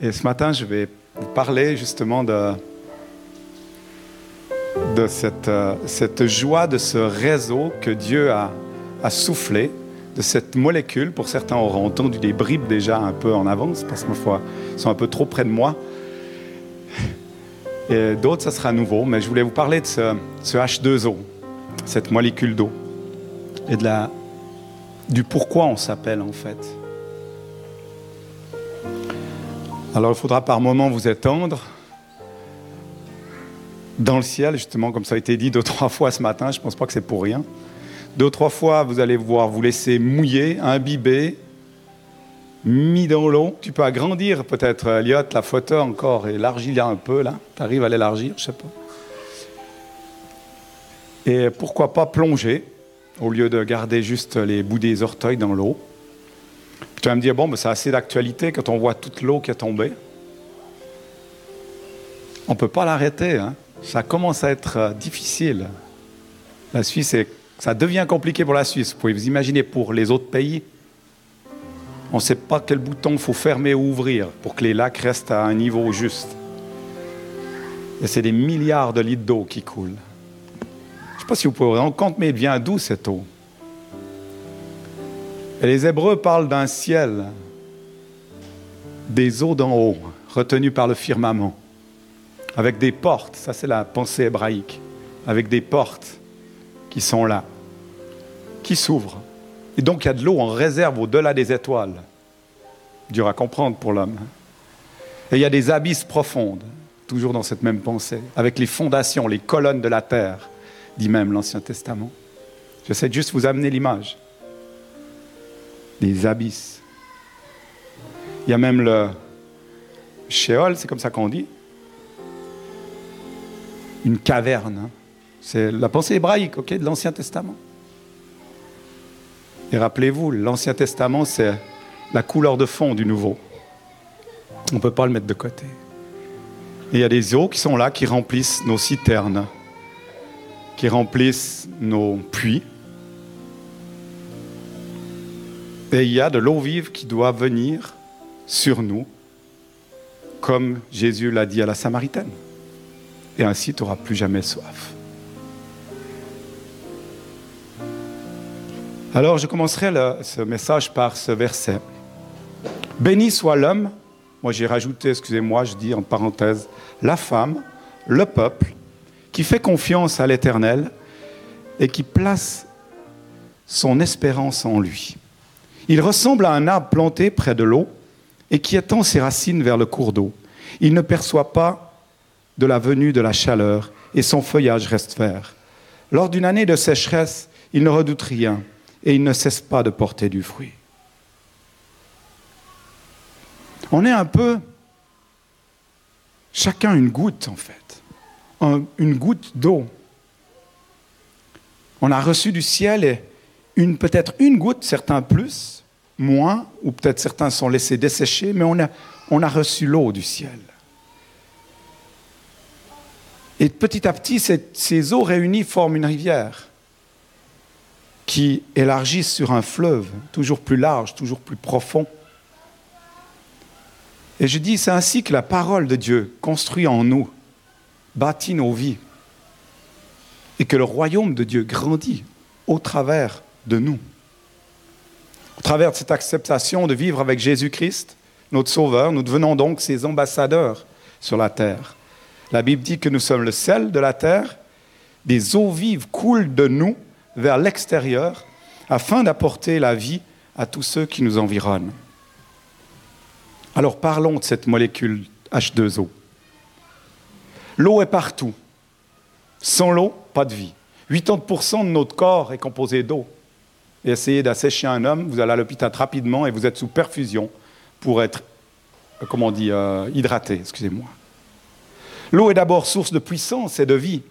Et ce matin, je vais vous parler justement de, de cette, euh, cette joie de ce réseau que Dieu a, a soufflé, de cette molécule. Pour certains auront entendu des bribes déjà un peu en avance, parce qu'ils sont un peu trop près de moi. Et d'autres, ça sera nouveau, mais je voulais vous parler de ce, ce H2O, cette molécule d'eau, et de la, du pourquoi on s'appelle en fait. Alors il faudra par moments vous étendre dans le ciel, justement, comme ça a été dit deux, trois fois ce matin, je ne pense pas que c'est pour rien. Deux, trois fois, vous allez voir vous laisser mouiller, imbiber, mis dans l'eau. Tu peux agrandir peut-être, Elliot, la photo encore, élargir un peu, là. Tu arrives à l'élargir, je sais pas. Et pourquoi pas plonger, au lieu de garder juste les bouts des orteils dans l'eau. Tu vas me dire, bon, mais c'est assez d'actualité quand on voit toute l'eau qui est tombée. On ne peut pas l'arrêter. Hein. Ça commence à être euh, difficile. La Suisse, ça devient compliqué pour la Suisse. Vous pouvez vous imaginer pour les autres pays. On ne sait pas quel bouton il faut fermer ou ouvrir pour que les lacs restent à un niveau juste. Et c'est des milliards de litres d'eau qui coulent. Je ne sais pas si vous pouvez vous rendre compte, mais elle vient d'où cette eau? Et les Hébreux parlent d'un ciel, des eaux d'en haut, retenues par le firmament, avec des portes, ça c'est la pensée hébraïque, avec des portes qui sont là, qui s'ouvrent. Et donc il y a de l'eau en réserve au-delà des étoiles. Dur à comprendre pour l'homme. Et il y a des abysses profondes, toujours dans cette même pensée, avec les fondations, les colonnes de la terre, dit même l'Ancien Testament. J'essaie juste vous amener l'image des abysses. Il y a même le Sheol, c'est comme ça qu'on dit. Une caverne. Hein. C'est la pensée hébraïque ok, de l'Ancien Testament. Et rappelez-vous, l'Ancien Testament, c'est la couleur de fond du Nouveau. On ne peut pas le mettre de côté. Et il y a des eaux qui sont là, qui remplissent nos citernes, qui remplissent nos puits, Et il y a de l'eau vive qui doit venir sur nous, comme Jésus l'a dit à la Samaritaine. Et ainsi, tu n'auras plus jamais soif. Alors, je commencerai ce message par ce verset. Béni soit l'homme, moi j'ai rajouté, excusez-moi, je dis en parenthèse, la femme, le peuple, qui fait confiance à l'Éternel et qui place son espérance en lui. Il ressemble à un arbre planté près de l'eau et qui étend ses racines vers le cours d'eau. Il ne perçoit pas de la venue de la chaleur et son feuillage reste vert. Lors d'une année de sécheresse, il ne redoute rien et il ne cesse pas de porter du fruit. On est un peu chacun une goutte en fait, une goutte d'eau. On a reçu du ciel et une, peut-être une goutte, certains plus, moins, ou peut-être certains sont laissés dessécher, mais on a, reçu l'eau du ciel. Et petit à petit, ces, eaux réunies forment une rivière qui élargissent sur un fleuve toujours plus large, toujours plus profond. Et je dis, c'est ainsi que la parole de Dieu construit en nous, bâtit nos vies, et que le royaume de Dieu grandit au travers de nous. Au travers de cette acceptation de vivre avec Jésus-Christ, notre Sauveur, nous devenons donc ses ambassadeurs sur la terre. La Bible dit que nous sommes le sel de la terre, des eaux vives coulent de nous vers l'extérieur afin d'apporter la vie à tous ceux qui nous environnent. Alors parlons de cette molécule H2O. L'eau est partout. Sans l'eau, pas de vie. 80% de notre corps est composé d'eau et essayez d'assécher un homme, vous allez à l'hôpital rapidement et vous êtes sous perfusion pour être, euh, comment on dit, euh, hydraté, excusez-moi. L'eau est d'abord source de puissance et de vie.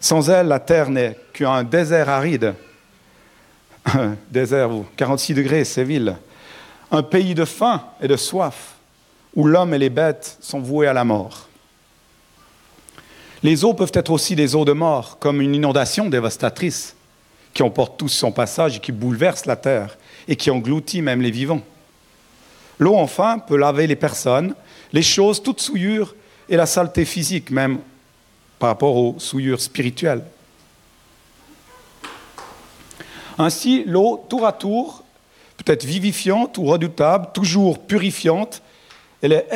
Sans elle, la terre n'est qu'un désert aride. Désert, 46 degrés, Séville. Un pays de faim et de soif, où l'homme et les bêtes sont voués à la mort. Les eaux peuvent être aussi des eaux de mort, comme une inondation dévastatrice qui emporte tous son passage et qui bouleverse la terre et qui engloutit même les vivants. L'eau, enfin, peut laver les personnes, les choses, toute souillure et la saleté physique, même par rapport aux souillures spirituelles. Ainsi, l'eau, tour à tour, peut être vivifiante ou redoutable, toujours purifiante, elle est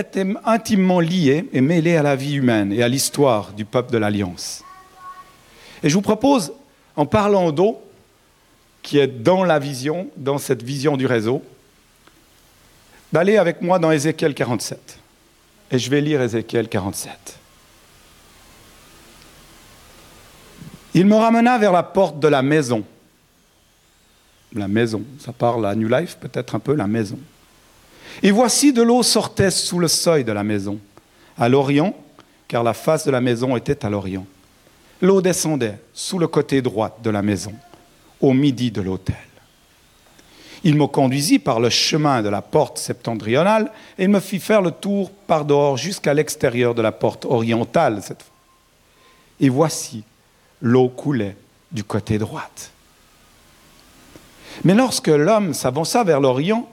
intimement liée et mêlée à la vie humaine et à l'histoire du peuple de l'Alliance. Et je vous propose, en parlant d'eau, qui est dans la vision, dans cette vision du réseau, d'aller avec moi dans Ézéchiel 47. Et je vais lire Ézéchiel 47. Il me ramena vers la porte de la maison. La maison, ça parle à New Life peut-être un peu, la maison. Et voici de l'eau sortait sous le seuil de la maison, à l'orient, car la face de la maison était à l'orient. L'eau descendait sous le côté droit de la maison, au midi de l'autel. Il me conduisit par le chemin de la porte septentrionale et me fit faire le tour par dehors jusqu'à l'extérieur de la porte orientale cette fois. Et voici, l'eau coulait du côté droit. Mais lorsque l'homme s'avança vers l'Orient,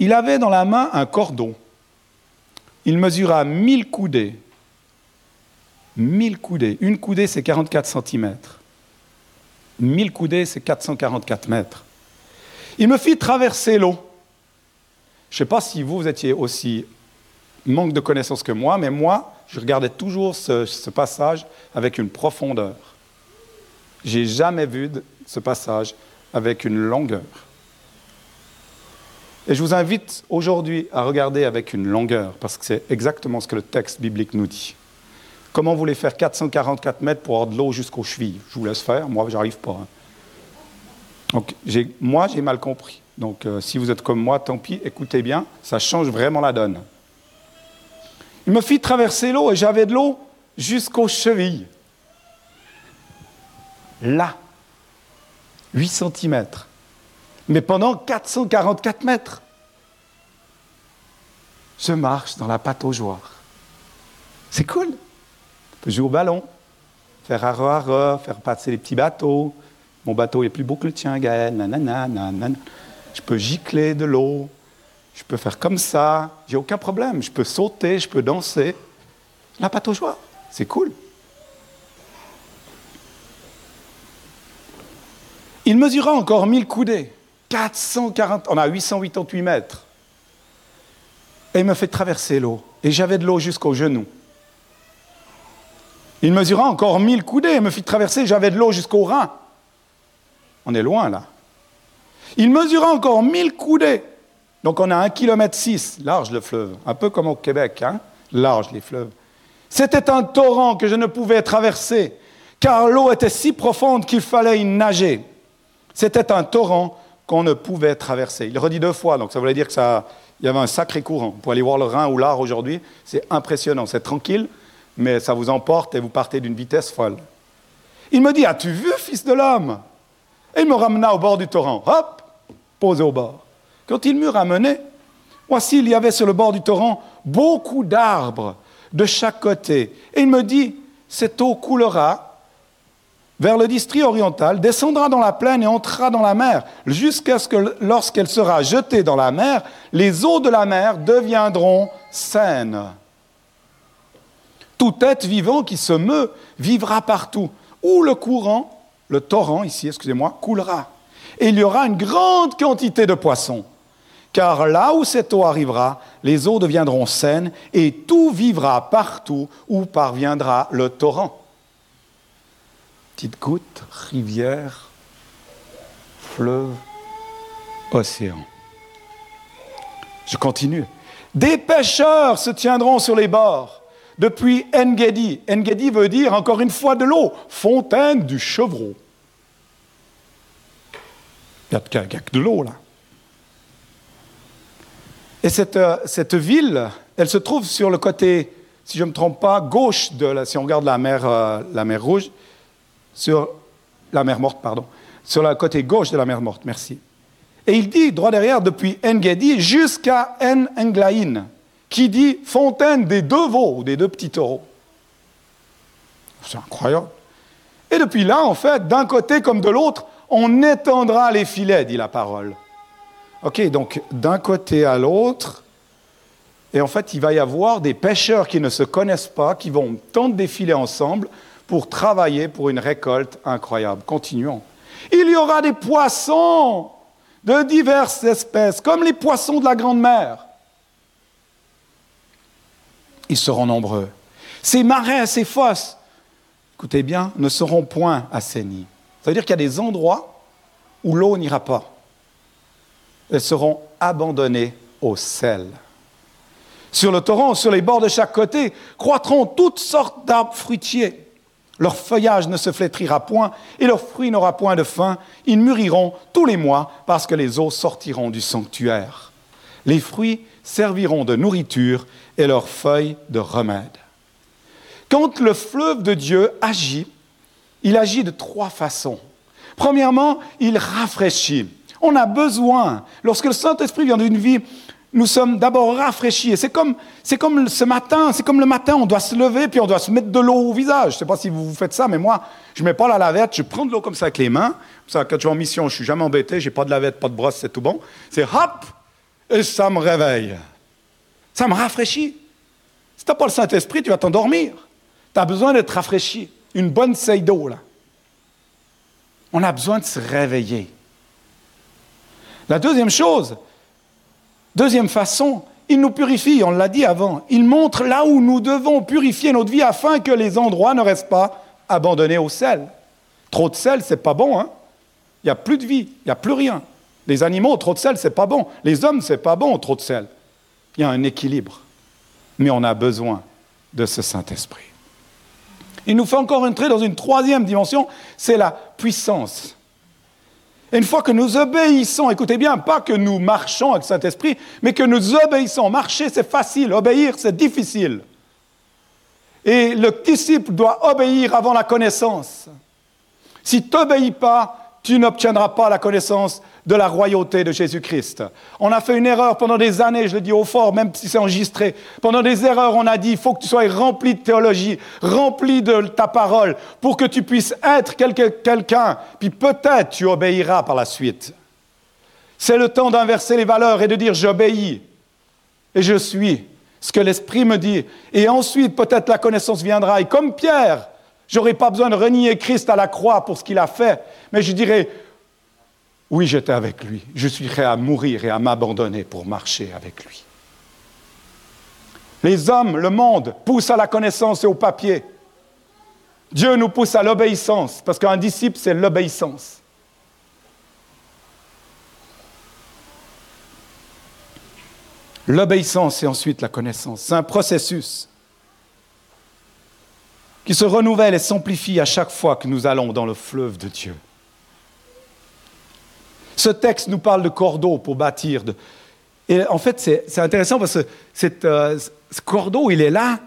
il avait dans la main un cordon. Il mesura mille coudées. Mille coudées. Une coudée, c'est 44 cm. Mille coudées, c'est 444 mètres. Il me fit traverser l'eau. Je ne sais pas si vous, étiez aussi manque de connaissances que moi, mais moi, je regardais toujours ce, ce passage avec une profondeur. J'ai jamais vu ce passage avec une longueur. Et je vous invite aujourd'hui à regarder avec une longueur, parce que c'est exactement ce que le texte biblique nous dit. Comment voulez faire 444 mètres pour avoir de l'eau jusqu'aux chevilles? Je vous laisse faire, moi, j'arrive pas. Hein. Donc, moi, j'ai mal compris. Donc, euh, si vous êtes comme moi, tant pis, écoutez bien, ça change vraiment la donne. Il me fit traverser l'eau et j'avais de l'eau jusqu'aux chevilles. Là, 8 cm. Mais pendant 444 mètres, je marche dans la pâte aux joies. C'est cool. Je jouer au ballon, faire à faire passer les petits bateaux, mon bateau est plus beau que le tien, Gaël. Nanana, nanana. Je peux gicler de l'eau. Je peux faire comme ça. J'ai aucun problème. Je peux sauter, je peux danser. La pâte aux joie. C'est cool. Il mesura encore 1000 coudées. 440, on a 888 mètres. Et il me fait traverser l'eau. Et j'avais de l'eau jusqu'aux genoux. Il mesura encore 1000 coudées. Il me fit traverser, j'avais de l'eau jusqu'aux reins. On est loin là. Il mesura encore 1000 coudées. Donc on a 1 km 6, large le fleuve, un peu comme au Québec, hein? large les fleuves. C'était un torrent que je ne pouvais traverser, car l'eau était si profonde qu'il fallait y nager. C'était un torrent qu'on ne pouvait traverser. Il redit deux fois, donc ça voulait dire qu'il y avait un sacré courant. Pour aller voir le Rhin ou l'Ar aujourd'hui, c'est impressionnant, c'est tranquille, mais ça vous emporte et vous partez d'une vitesse folle. Il me dit, as-tu vu, fils de l'homme? Et il me ramena au bord du torrent. Hop, posé au bord. Quand il m'eut ramené, voici, il y avait sur le bord du torrent beaucoup d'arbres de chaque côté. Et il me dit, cette eau coulera vers le district oriental, descendra dans la plaine et entrera dans la mer, jusqu'à ce que lorsqu'elle sera jetée dans la mer, les eaux de la mer deviendront saines. Tout être vivant qui se meut vivra partout, où le courant le torrent, ici, excusez-moi, coulera. Et il y aura une grande quantité de poissons. Car là où cette eau arrivera, les eaux deviendront saines et tout vivra partout où parviendra le torrent. Petite goutte, rivière, fleuve, océan. Je continue. Des pêcheurs se tiendront sur les bords depuis Engedi. Engedi veut dire encore une fois de l'eau, fontaine du chevreau. Il n'y a, que de l'eau là. Et cette, euh, cette, ville, elle se trouve sur le côté, si je ne me trompe pas, gauche de la, si on regarde la mer, euh, la mer Rouge, sur la mer Morte, pardon, sur le côté gauche de la mer Morte, merci. Et il dit, droit derrière, depuis Engedi jusqu'à En Englaïn, qui dit fontaine des deux veaux, ou des deux petits taureaux. C'est incroyable. Et depuis là, en fait, d'un côté comme de l'autre, on étendra les filets, dit la parole. Ok, donc d'un côté à l'autre, Et en fait, il va y avoir des pêcheurs qui ne se connaissent pas, qui vont tant défiler ensemble pour travailler pour une récolte incroyable. Continuons. Il y aura des poissons de diverses espèces, comme les poissons de la grande mer. Ils seront nombreux. Ces marais, ces fosses, écoutez bien, ne seront point assainis. Ça veut dire qu'il y a des endroits où l'eau n'ira pas. Elles seront abandonnées au sel. Sur le torrent, sur les bords de chaque côté, croîtront toutes sortes d'arbres fruitiers. Leur feuillage ne se flétrira point et leur fruit n'aura point de fin. Ils mûriront tous les mois parce que les eaux sortiront du sanctuaire. Les fruits serviront de nourriture et leurs feuilles de remède. Quand le fleuve de Dieu agit, il agit de trois façons. Premièrement, il rafraîchit. On a besoin, lorsque le Saint-Esprit vient d'une vie, nous sommes d'abord rafraîchis. c'est comme, c'est comme ce matin, c'est comme le matin, on doit se lever, puis on doit se mettre de l'eau au visage. Je ne sais pas si vous, faites ça, mais moi, je ne mets pas la lavette, je prends de l'eau comme ça avec les mains. Ça, quand je suis en mission, je suis jamais embêté, j'ai pas de lavette, pas de brosse, c'est tout bon. C'est hop, et ça me réveille. Ça me rafraîchit. Si tu n'as pas le Saint-Esprit, tu vas t'endormir. Tu as besoin d'être rafraîchi. Une bonne seille d'eau, là. On a besoin de se réveiller. La deuxième chose, deuxième façon, il nous purifie, on l'a dit avant. Il montre là où nous devons purifier notre vie afin que les endroits ne restent pas abandonnés au sel. Trop de sel, c'est pas bon, hein? Il n'y a plus de vie, il n'y a plus rien. Les animaux, trop de sel, c'est pas bon. Les hommes, c'est pas bon, trop de sel. Il y a un équilibre. Mais on a besoin de ce Saint-Esprit. Il nous fait encore entrer dans une troisième dimension, c'est la puissance. Une fois que nous obéissons, écoutez bien, pas que nous marchons avec Saint-Esprit, mais que nous obéissons. Marcher, c'est facile, obéir, c'est difficile. Et le disciple doit obéir avant la connaissance. Si tu n'obéis pas, tu n'obtiendras pas la connaissance de la royauté de Jésus-Christ. On a fait une erreur pendant des années, je le dis au fort, même si c'est enregistré. Pendant des erreurs, on a dit, il faut que tu sois rempli de théologie, rempli de ta parole, pour que tu puisses être quelqu'un, puis peut-être tu obéiras par la suite. C'est le temps d'inverser les valeurs et de dire, j'obéis et je suis ce que l'Esprit me dit. Et ensuite, peut-être la connaissance viendra. Et comme Pierre, j'aurais pas besoin de renier Christ à la croix pour ce qu'il a fait, mais je dirais, oui, j'étais avec lui. Je suis prêt à mourir et à m'abandonner pour marcher avec lui. Les hommes, le monde, poussent à la connaissance et au papier. Dieu nous pousse à l'obéissance, parce qu'un disciple, c'est l'obéissance. L'obéissance et ensuite la connaissance. C'est un processus qui se renouvelle et s'amplifie à chaque fois que nous allons dans le fleuve de Dieu. Ce texte nous parle de cordeau pour bâtir. Et en fait, c'est intéressant parce que euh, ce cordeau, il est là.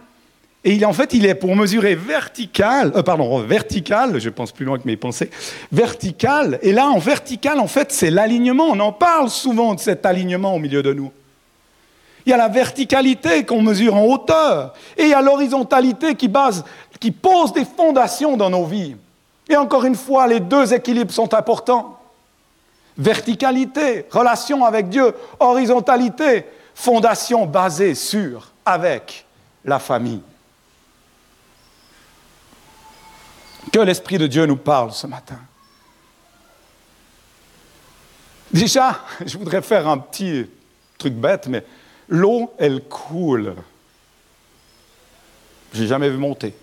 Et il, en fait, il est pour mesurer vertical, euh, pardon, vertical, je pense plus loin que mes pensées, vertical. Et là, en vertical, en fait, c'est l'alignement. On en parle souvent de cet alignement au milieu de nous. Il y a la verticalité qu'on mesure en hauteur. Et il y a l'horizontalité qui, qui pose des fondations dans nos vies. Et encore une fois, les deux équilibres sont importants. Verticalité, relation avec Dieu. Horizontalité, fondation basée sur, avec la famille. Que l'Esprit de Dieu nous parle ce matin. Déjà, je voudrais faire un petit truc bête, mais l'eau, elle coule. Je n'ai jamais vu monter.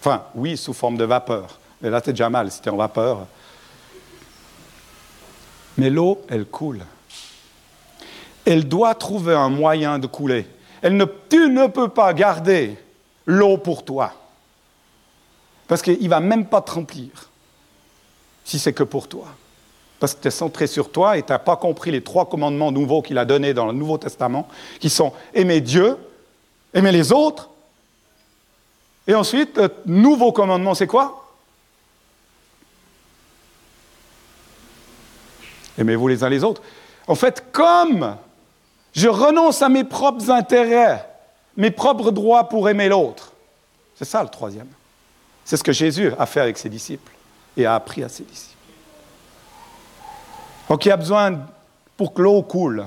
Enfin, oui, sous forme de vapeur. Mais là, c'est déjà mal, c'était en vapeur. Mais l'eau, elle coule. Elle doit trouver un moyen de couler. Elle ne, tu ne peux pas garder l'eau pour toi. Parce qu'il ne va même pas te remplir si c'est que pour toi. Parce que tu es centré sur toi et tu n'as pas compris les trois commandements nouveaux qu'il a donnés dans le Nouveau Testament, qui sont aimer Dieu, aimer les autres. Et ensuite, le nouveau commandement, c'est quoi? Aimez-vous les uns les autres. En fait, comme je renonce à mes propres intérêts, mes propres droits pour aimer l'autre, c'est ça le troisième. C'est ce que Jésus a fait avec ses disciples et a appris à ses disciples. Donc il y a besoin, pour que l'eau coule,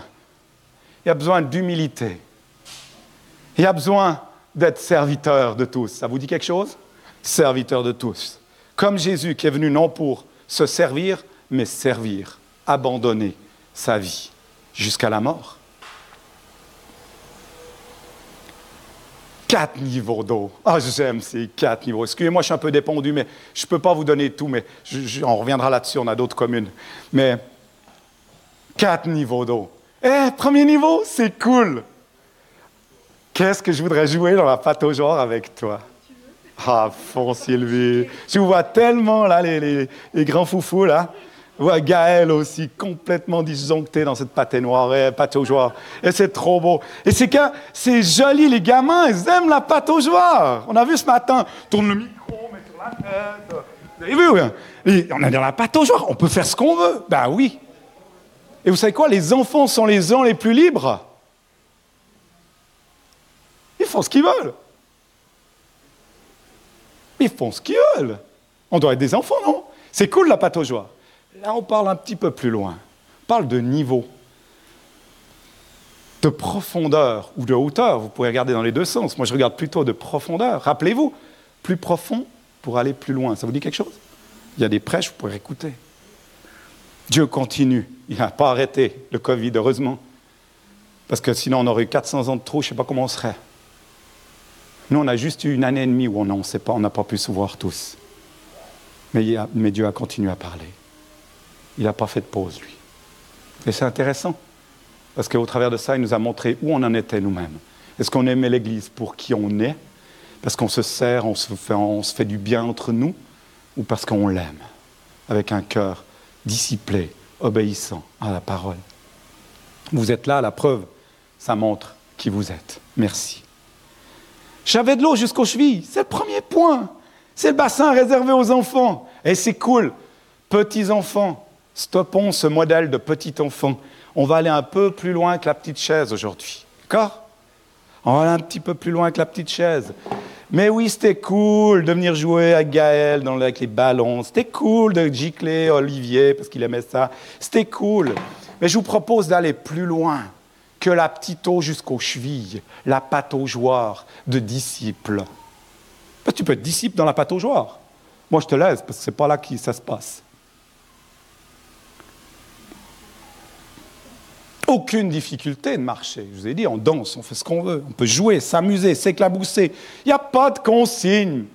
il y a besoin d'humilité. Il y a besoin d'être serviteur de tous. Ça vous dit quelque chose? Serviteur de tous. Comme Jésus qui est venu non pour se servir, mais servir, abandonner sa vie jusqu'à la mort. Quatre niveaux d'eau. Ah, j'aime ces quatre niveaux. Excusez-moi, je suis un peu dépendu, mais je ne peux pas vous donner tout, mais on reviendra là-dessus, on a d'autres communes. Mais quatre niveaux d'eau. Eh, premier niveau, c'est cool. Qu'est-ce que je voudrais jouer dans la pâte au genre avec toi? Ah, fond, Sylvie. Vous vois tellement, là, les, les grands foufous, là. Ouais, Gaël aussi, complètement disjoncté dans cette patinoire, et joie. Et c'est trop beau. Et c'est que c'est joli, les gamins, ils aiment la joie. On a vu ce matin, tourne le micro, met sur la tête. Vous avez vu, hein? on a dans la joie, on peut faire ce qu'on veut. Ben oui. Et vous savez quoi, les enfants sont les gens les plus libres. Ils font ce qu'ils veulent. Ils font ce qu'ils veulent. On doit être des enfants, non? C'est cool la pâte aux joie. Là, on parle un petit peu plus loin. On parle de niveau, de profondeur ou de hauteur. Vous pouvez regarder dans les deux sens. Moi, je regarde plutôt de profondeur. Rappelez-vous, plus profond pour aller plus loin. Ça vous dit quelque chose? Il y a des prêches, vous pouvez écouter. Dieu continue. Il n'a pas arrêté le Covid, heureusement. Parce que sinon, on aurait eu 400 ans de trop, je ne sais pas comment on serait. Nous, on a juste eu une année et demie où on ne sait pas, on n'a pas pu se voir tous. Mais, mais Dieu a continué à parler il n'a pas fait de pause, lui. Et c'est intéressant, parce qu'au travers de ça, il nous a montré où on en était nous-mêmes. Est-ce qu'on aimait l'Église pour qui on est, parce qu'on se sert, on se, fait, on se fait du bien entre nous, ou parce qu'on l'aime, avec un cœur disciplé, obéissant à la parole? Vous êtes là, la preuve, ça montre qui vous êtes. Merci. J'avais de l'eau jusqu'aux chevilles, c'est le premier point. C'est le bassin réservé aux enfants. Et c'est cool. Petits enfants, Stoppons ce modèle de petit enfant. On va aller un peu plus loin que la petite chaise aujourd'hui. D'accord? On va aller un petit peu plus loin que la petite chaise. Mais oui, c'était cool de venir jouer avec Gaël dans, avec les ballons. C'était cool de gicler Olivier parce qu'il aimait ça. C'était cool. Mais je vous propose d'aller plus loin que la petite eau jusqu'aux chevilles, la joueurs de disciples. tu peux être disciple dans la joueurs. Moi, je te laisse parce que ce n'est pas là que ça se passe. Aucune difficulté de marcher. Je vous ai dit, on danse, on fait ce qu'on veut, on peut jouer, s'amuser, s'éclabousser. Il n'y a pas de consigne.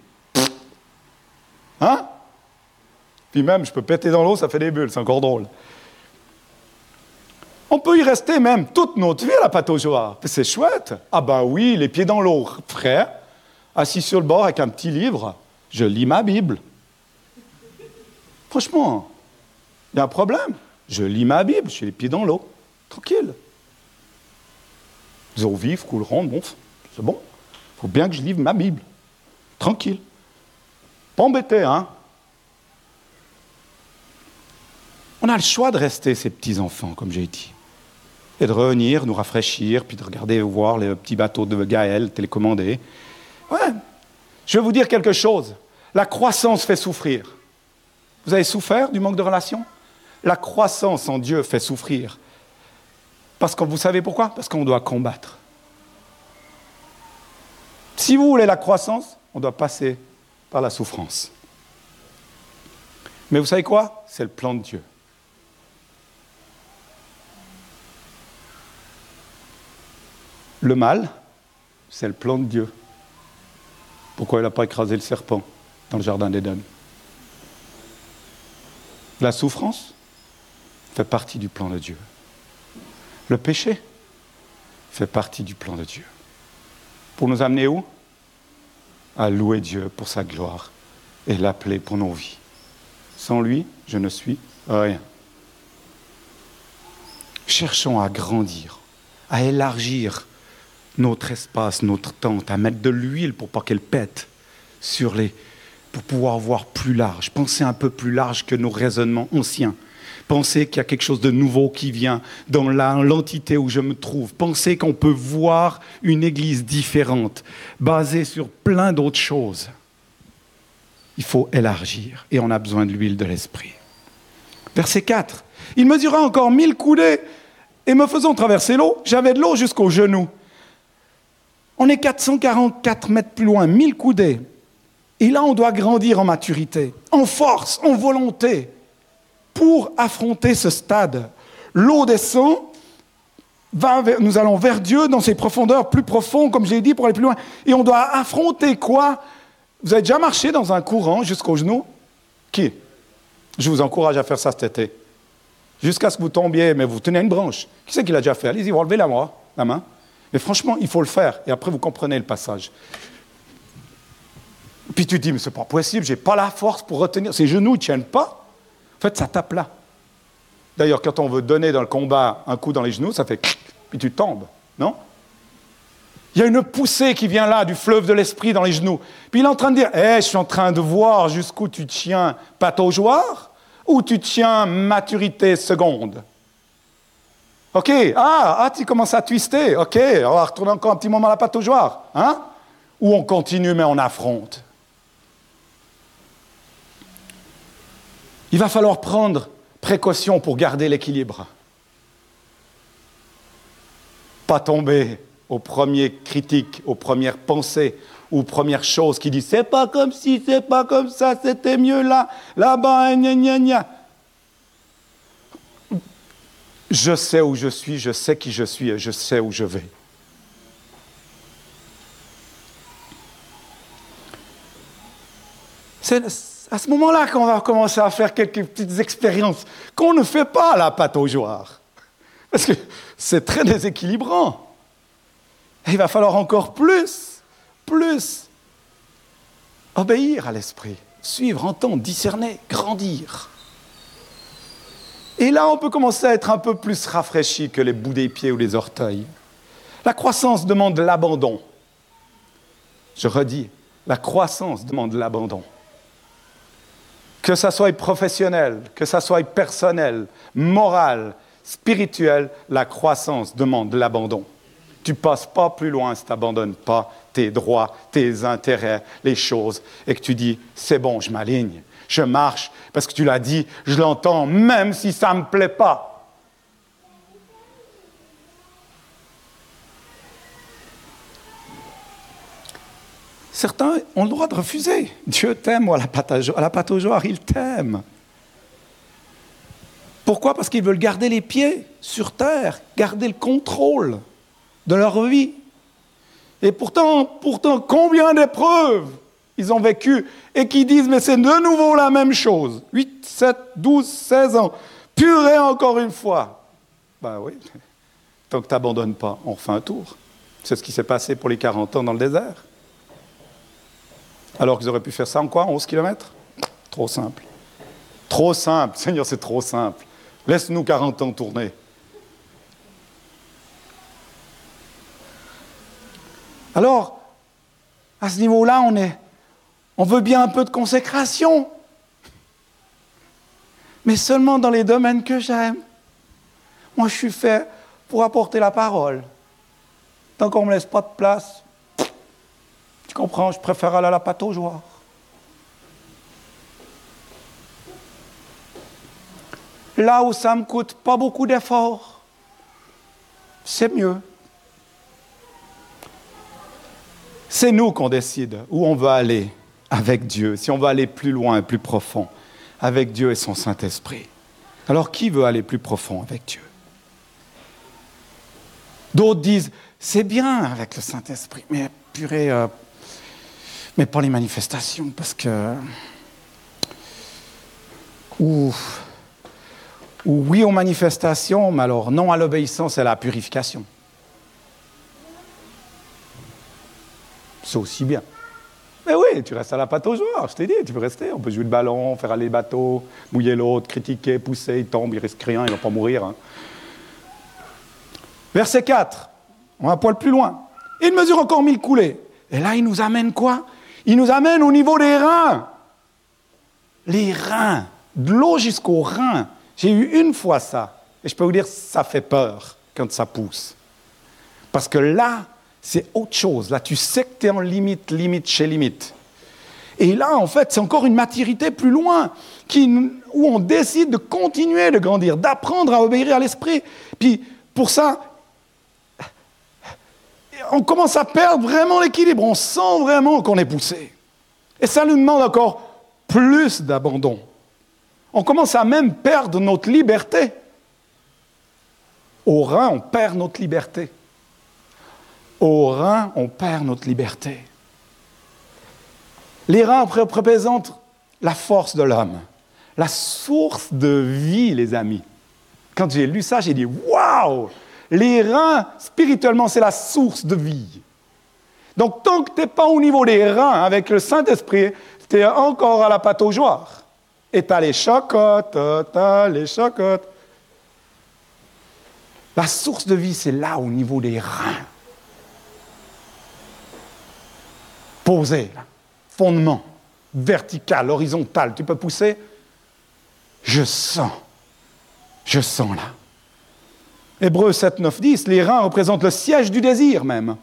Hein? Puis même, je peux péter dans l'eau, ça fait des bulles, c'est encore drôle. On peut y rester même toute notre vie à la pâte C'est chouette. Ah ben oui, les pieds dans l'eau, frais, assis sur le bord avec un petit livre, je lis ma Bible. Franchement, il y a un problème. Je lis ma Bible, j'ai les pieds dans l'eau. Tranquille. Eaux vives couleront, bon, c'est bon. Il faut bien que je livre ma Bible. Tranquille. Pas embêté, hein On a le choix de rester ces petits-enfants, comme j'ai dit. Et de revenir, nous rafraîchir, puis de regarder voir les petits bateaux de Gaël télécommandés. Ouais. Je vais vous dire quelque chose. La croissance fait souffrir. Vous avez souffert du manque de relation La croissance en Dieu fait souffrir. Parce que vous savez pourquoi? Parce qu'on doit combattre. Si vous voulez la croissance, on doit passer par la souffrance. Mais vous savez quoi? C'est le plan de Dieu. Le mal, c'est le plan de Dieu. Pourquoi il n'a pas écrasé le serpent dans le jardin d'Éden? La souffrance fait partie du plan de Dieu. Le péché fait partie du plan de Dieu. Pour nous amener où? À louer Dieu pour sa gloire et l'appeler pour nos vies. Sans lui, je ne suis rien. Cherchons à grandir, à élargir notre espace, notre tente, à mettre de l'huile pour pas qu'elle pète sur les, pour pouvoir voir plus large, penser un peu plus large que nos raisonnements anciens Pensez qu'il y a quelque chose de nouveau qui vient dans l'entité où je me trouve. Pensez qu'on peut voir une église différente, basée sur plein d'autres choses. Il faut élargir et on a besoin de l'huile de l'esprit. Verset 4. Il mesura encore mille coudées et me faisant traverser l'eau, j'avais de l'eau jusqu'aux genoux. On est 444 mètres plus loin, 1000 coudées. Et là, on doit grandir en maturité, en force, en volonté, pour affronter ce stade. L'eau descend, nous allons vers Dieu dans ses profondeurs plus profondes, comme j'ai dit, pour aller plus loin. Et on doit affronter quoi? Vous avez déjà marché dans un courant jusqu'au genou? Qui? Je vous encourage à faire ça cet été. Jusqu'à ce que vous tombiez, mais vous tenez une branche. Qui c'est qui l'a déjà fait? Allez-y, vous relevez la. La main. Mais franchement, il faut le faire. Et après, vous comprenez le passage. Puis tu dis, mais c'est pas possible, j'ai pas la force pour retenir. Ces genoux ne tiennent pas. En fait, ça tape là. D'ailleurs, quand on veut donner dans le combat un coup dans les genoux, ça fait puis tu tombes, non? Il y a une poussée qui vient là du fleuve de l'esprit dans les genoux. Puis il est en train de dire Eh, je suis en train de voir jusqu'où tu tiens pataugeoire ou tu tiens maturité seconde. Ok, ah, ah, tu commences à twister. Ok, on va retourner encore un petit moment à la pataugeoire. Hein? Ou on continue mais on affronte. Il va falloir prendre précaution pour garder l'équilibre. Pas tomber aux premiers critiques, aux premières pensées, aux premières choses qui disent c'est pas comme si, c'est pas comme ça, c'était mieux là, là-bas, gna gna gna. Je sais où je suis, je sais qui je suis et je sais où je vais. C'est à ce moment-là qu'on va commencer à faire quelques petites expériences qu'on ne fait pas la pâte au joueur. Parce que c'est très déséquilibrant. il va falloir encore plus, plus obéir à l'esprit, suivre, entendre, discerner, grandir. Et là, on peut commencer à être un peu plus rafraîchi que les bouts des pieds ou les orteils. La croissance demande l'abandon. Je redis, la croissance demande l'abandon que ça soit professionnel, que ça soit personnel, moral, spirituel, la croissance demande l'abandon. Tu passes pas plus loin si tu n'abandonnes pas tes droits, tes intérêts, les choses, et que tu dis, c'est bon, je m'aligne, je marche, parce que tu l'as dit, je l'entends, même si ça ne me plaît pas. Certains ont le droit de refuser. Dieu t'aime, ou à la pâte il t'aime. Pourquoi? Parce qu'ils veulent garder les pieds sur terre, garder le contrôle de leur vie. Et pourtant, pourtant, combien d'épreuves ils ont vécu et qui disent, mais c'est de nouveau la même chose. 8, 7, 12, 16 ans. Purée encore une fois. Ben oui, tant que tu n'abandonnes pas, on refait un tour. C'est ce qui s'est passé pour les 40 ans dans le désert. Alors qu'ils auraient pu faire ça en quoi 11 km Trop simple. Trop simple. Seigneur, c'est trop simple. Laisse-nous 40 ans tourner. Alors, à ce niveau-là, on, on veut bien un peu de consécration, mais seulement dans les domaines que j'aime. Moi, je suis fait pour apporter la parole. Tant qu'on ne me laisse pas de place, comprends, je préfère aller à la pâte aux joie. Là où ça ne me coûte pas beaucoup d'efforts, c'est mieux. C'est nous qu'on décide où on va aller avec Dieu, si on va aller plus loin et plus profond avec Dieu et son Saint-Esprit. Alors qui veut aller plus profond avec Dieu? D'autres disent, c'est bien avec le Saint-Esprit, mais purée, euh, mais pas les manifestations, parce que. Ou, oui aux manifestations, mais alors non à l'obéissance et à la purification. C'est aussi bien. Mais oui, tu restes à la pâte aux joueurs, je t'ai dit, tu peux rester. On peut jouer le ballon, faire aller le bateau, mouiller l'autre, critiquer, pousser, il tombe, il risque rien, il ne va pas mourir. Hein. Verset 4, on va un poil plus loin. Il mesure encore mille coulées. Et là, il nous amène quoi? Il nous amène au niveau des reins. Les reins, de l'eau jusqu'aux reins. J'ai eu une fois ça. Et je peux vous dire, ça fait peur quand ça pousse. Parce que là, c'est autre chose. Là, tu sais que tu es en limite, limite chez limite. Et là, en fait, c'est encore une maturité plus loin, où on décide de continuer de grandir, d'apprendre à obéir à l'esprit. Puis, pour ça, on commence à perdre vraiment l'équilibre, on sent vraiment qu'on est poussé. Et ça nous demande encore plus d'abandon. On commence à même perdre notre liberté. Au rein, on perd notre liberté. Au rein, on perd notre liberté. Les reins représentent la force de l'homme, la source de vie, les amis. Quand j'ai lu ça, j'ai dit Waouh Les reins, spirituellement, c'est la source de vie. Donc, tant que tu n'es pas au niveau des reins avec le Saint-Esprit, tu es encore à la pataugeoire. Et tu as les chocottes, tu les chocottes. La source de vie, c'est là, au niveau des reins. Posé, fondement, vertical, horizontal. Tu peux pousser? Je sens. Je sens là. Hébreu 7, 9, 10, les reins représentent le siège du désir même.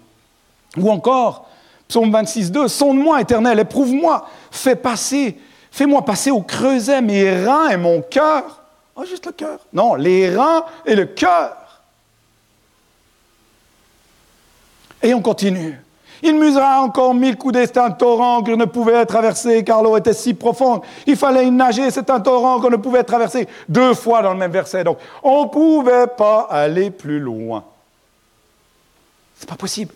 Ou encore, psaume 26, 2, sonde-moi éternel, éprouve-moi, fais passer, fais-moi passer au creuset mes reins et mon cœur. Oh, juste le cœur. Non, les reins et le cœur. Et on continue. Il musera encore mille coups d'est un torrent que ne pouvait traverser car l'eau était si profonde. Il fallait y nager, c'est un torrent qu'on ne pouvait traverser deux fois dans le même verset. Donc, on ne pouvait pas aller plus loin. C'est pas possible.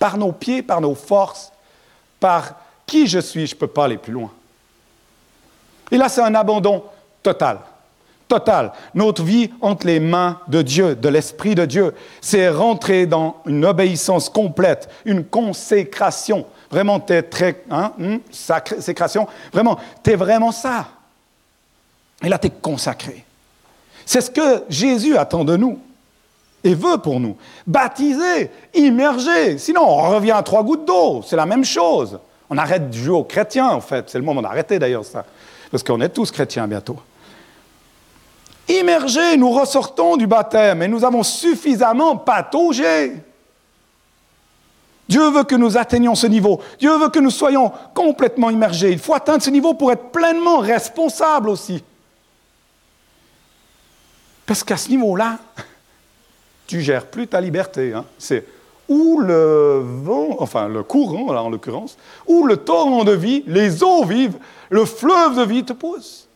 Par nos pieds, par nos forces, par qui je suis, je ne peux pas aller plus loin. Et là, c'est un abandon total total. Notre vie entre les mains de Dieu, de l'Esprit de Dieu. C'est rentrer dans une obéissance complète, une consécration. Vraiment, tu es très. Hein, hmm, sécration. Vraiment, tu es vraiment ça. Et là, tu es consacré. C'est ce que Jésus attend de nous et veut pour nous. Baptiser, immerger. Sinon, on revient à trois gouttes d'eau. C'est la même chose. On arrête de jouer aux chrétiens, en fait. C'est le moment d'arrêter d'ailleurs ça. Parce qu'on est tous chrétiens bientôt. Immergés, nous ressortons du baptême et nous avons suffisamment pataugé. Dieu veut que nous atteignions ce niveau. Dieu veut que nous soyons complètement immergés. Il faut atteindre ce niveau pour être pleinement responsable aussi. Parce qu'à ce niveau-là, tu gères plus ta liberté. Hein. C'est ou le vent, enfin le courant, en l'occurrence, ou le torrent de vie, les eaux vives, le fleuve de vie te pousse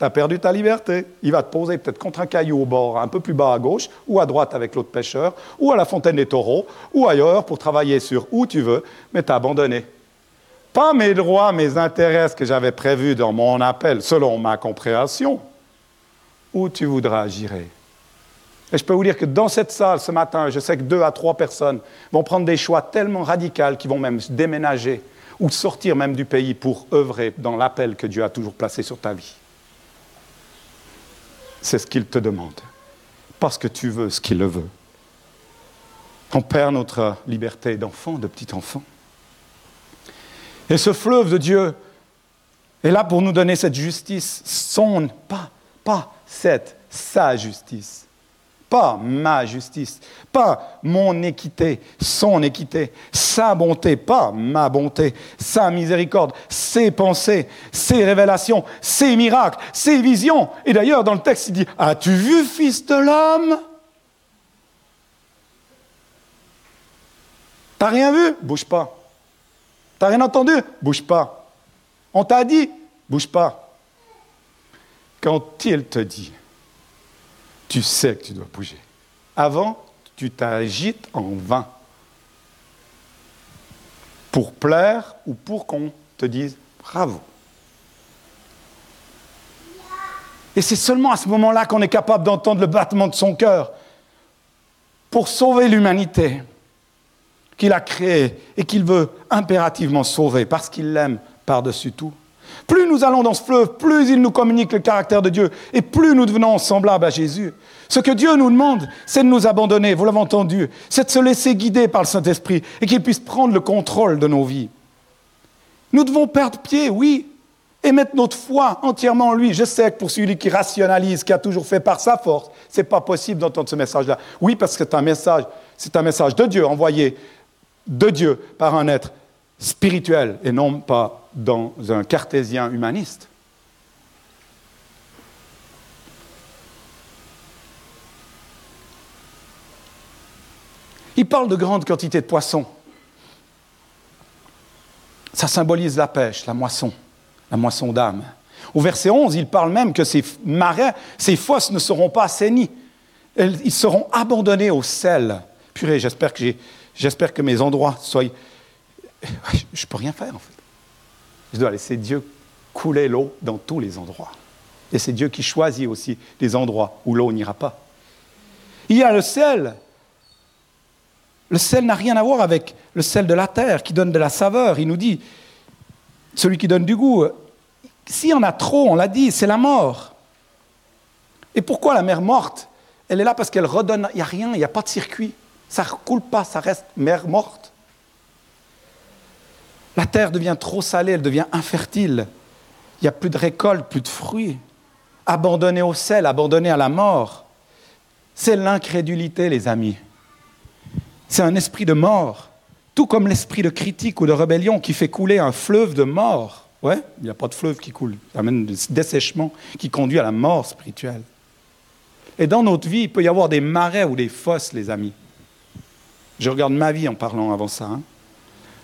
tu as perdu ta liberté. Il va te poser peut-être contre un caillou au bord, un peu plus bas à gauche, ou à droite avec l'autre pêcheur, ou à la fontaine des taureaux, ou ailleurs pour travailler sur où tu veux, mais tu as abandonné. Pas mes droits, mes intérêts que j'avais prévus dans mon appel, selon ma compréhension. Où tu voudras, j'irai. Et je peux vous dire que dans cette salle, ce matin, je sais que deux à trois personnes vont prendre des choix tellement radicaux qu'ils vont même déménager ou sortir même du pays pour œuvrer dans l'appel que Dieu a toujours placé sur ta vie c'est ce qu'il te demande, parce que tu veux ce qu'il le veut. On perd notre liberté d'enfant, de petit enfant. Et ce fleuve de Dieu est là pour nous donner cette justice, son, pas, pas cette, sa justice. Pas ma justice, pas mon équité, son équité, sa bonté, pas ma bonté, sa miséricorde, ses pensées, ses révélations, ses miracles, ses visions. Et d'ailleurs, dans le texte, il dit, as-tu vu, fils de l'homme? T'as rien vu? Bouge pas. T'as rien entendu? Bouge pas. On t'a dit? Bouge pas. Quand il te dit, tu sais que tu dois bouger. Avant, tu t'agites en vain pour plaire ou pour qu'on te dise bravo. Et c'est seulement à ce moment-là qu'on est capable d'entendre le battement de son cœur pour sauver l'humanité qu'il a créée et qu'il veut impérativement sauver parce qu'il l'aime par-dessus tout. Plus nous allons dans ce fleuve, plus il nous communique le caractère de Dieu et plus nous devenons semblables à Jésus. Ce que Dieu nous demande, c'est de nous abandonner, vous l'avez entendu, c'est de se laisser guider par le Saint-Esprit et qu'il puisse prendre le contrôle de nos vies. Nous devons perdre pied, oui, et mettre notre foi entièrement en lui. Je sais que pour celui qui rationalise, qui a toujours fait par sa force, ce n'est pas possible d'entendre ce message-là. Oui, parce que c'est un message, c'est un message de Dieu envoyé de Dieu par un être spirituel et non pas dans un cartésien humaniste. Il parle de grandes quantités de poissons. Ça symbolise la pêche, la moisson, la moisson d'âme. Au verset 11, il parle même que ces marais, ces fosses ne seront pas assainis. Ils seront abandonnés au sel. Purée, j'espère que mes endroits soient... Je ne peux rien faire, en fait. Je dois laisser Dieu couler l'eau dans tous les endroits. Et c'est Dieu qui choisit aussi les endroits où l'eau n'ira pas. Il y a le sel. Le sel n'a rien à voir avec le sel de la terre qui donne de la saveur. Il nous dit, celui qui donne du goût, s'il y en a trop, on l'a dit, c'est la mort. Et pourquoi la mer morte? Elle est là parce qu'elle redonne, il n'y a rien, il n'y a pas de circuit. Ça ne coule pas, ça reste mer morte. La terre devient trop salée, elle devient infertile. Il n'y a plus de récolte, plus de fruits. Abandonnée au sel, abandonnée à la mort. C'est l'incrédulité, les amis. C'est un esprit de mort, tout comme l'esprit de critique ou de rébellion qui fait couler un fleuve de mort. Ouais, il n'y a pas de fleuve qui coule. Ça amène des dessèchement qui conduit à la mort spirituelle. Et dans notre vie, il peut y avoir des marais ou des fosses, les amis. Je regarde ma vie en parlant avant ça. Hein.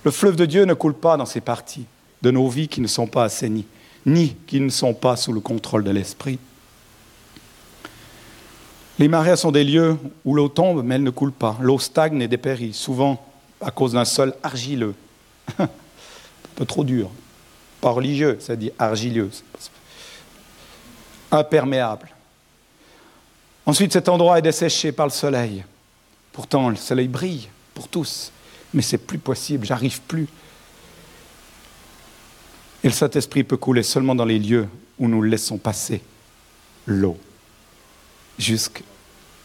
Le fleuve de Dieu ne coule pas dans ces parties de nos vies qui ne sont pas assainies, ni qui ne sont pas sous le contrôle de l'esprit. Les marais sont des lieux où l'eau tombe, mais elle ne coule pas. L'eau stagne et dépérit, souvent à cause d'un sol argileux. Un peu trop dur pas religieux, ça dit argileux, imperméable. Ensuite, cet endroit est desséché par le soleil. Pourtant, le soleil brille pour tous, mais c'est plus possible, j'arrive plus. Et le Saint-Esprit peut couler seulement dans les lieux où nous laissons passer l'eau,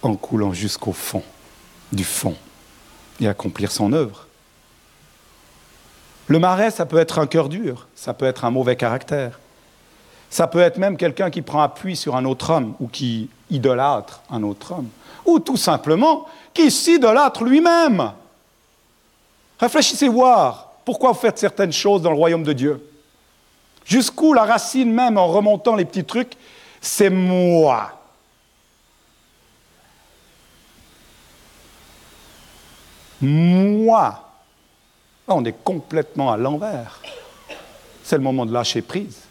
en coulant jusqu'au fond du fond et accomplir son œuvre. Le marais, ça peut être un cœur dur, ça peut être un mauvais caractère. Ça peut être même quelqu'un qui prend appui sur un autre homme ou qui idolâtre un autre homme. Ou tout simplement qui s'idolâtre lui-même. Réfléchissez voir pourquoi vous faites certaines choses dans le royaume de Dieu. Jusqu'où la racine même, en remontant les petits trucs, c'est moi. Moi on est complètement à l'envers. C'est le moment de lâcher prise